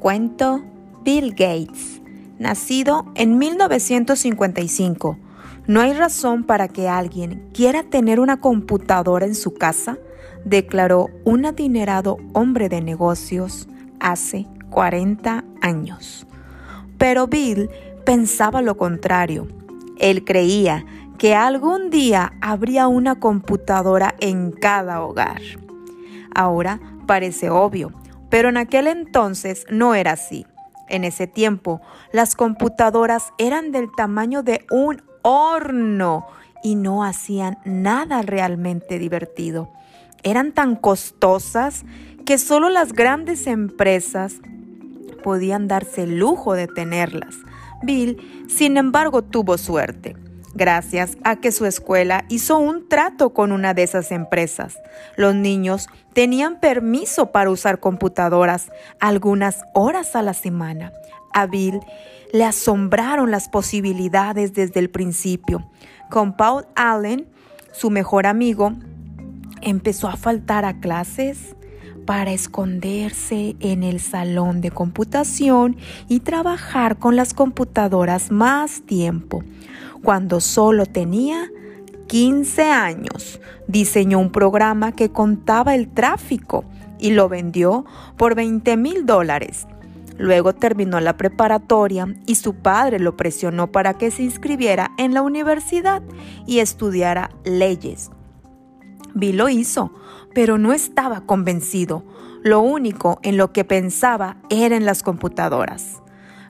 Cuento Bill Gates, nacido en 1955. No hay razón para que alguien quiera tener una computadora en su casa, declaró un adinerado hombre de negocios hace 40 años. Pero Bill pensaba lo contrario. Él creía que algún día habría una computadora en cada hogar. Ahora parece obvio, pero en aquel entonces no era así. En ese tiempo, las computadoras eran del tamaño de un horno y no hacían nada realmente divertido. Eran tan costosas que solo las grandes empresas podían darse el lujo de tenerlas. Bill, sin embargo, tuvo suerte gracias a que su escuela hizo un trato con una de esas empresas. Los niños tenían permiso para usar computadoras algunas horas a la semana. A Bill le asombraron las posibilidades desde el principio. Con Paul Allen, su mejor amigo, empezó a faltar a clases para esconderse en el salón de computación y trabajar con las computadoras más tiempo. Cuando solo tenía 15 años, diseñó un programa que contaba el tráfico y lo vendió por 20 mil dólares. Luego terminó la preparatoria y su padre lo presionó para que se inscribiera en la universidad y estudiara leyes. Bill lo hizo, pero no estaba convencido. Lo único en lo que pensaba era en las computadoras.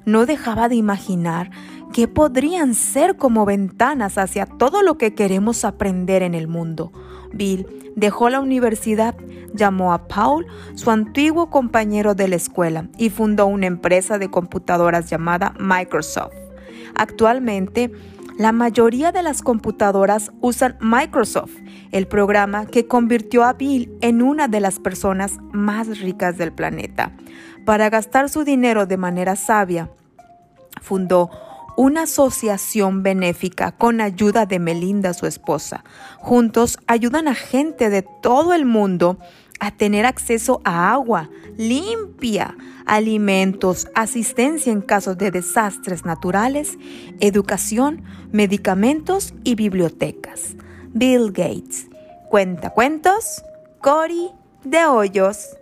No dejaba de imaginar que podrían ser como ventanas hacia todo lo que queremos aprender en el mundo. Bill dejó la universidad, llamó a Paul, su antiguo compañero de la escuela, y fundó una empresa de computadoras llamada Microsoft. Actualmente, la mayoría de las computadoras usan Microsoft, el programa que convirtió a Bill en una de las personas más ricas del planeta. Para gastar su dinero de manera sabia, fundó una asociación benéfica con ayuda de Melinda, su esposa. Juntos ayudan a gente de todo el mundo a tener acceso a agua limpia, alimentos, asistencia en casos de desastres naturales, educación, medicamentos y bibliotecas. Bill Gates. Cuenta cuentos, Cory de Hoyos.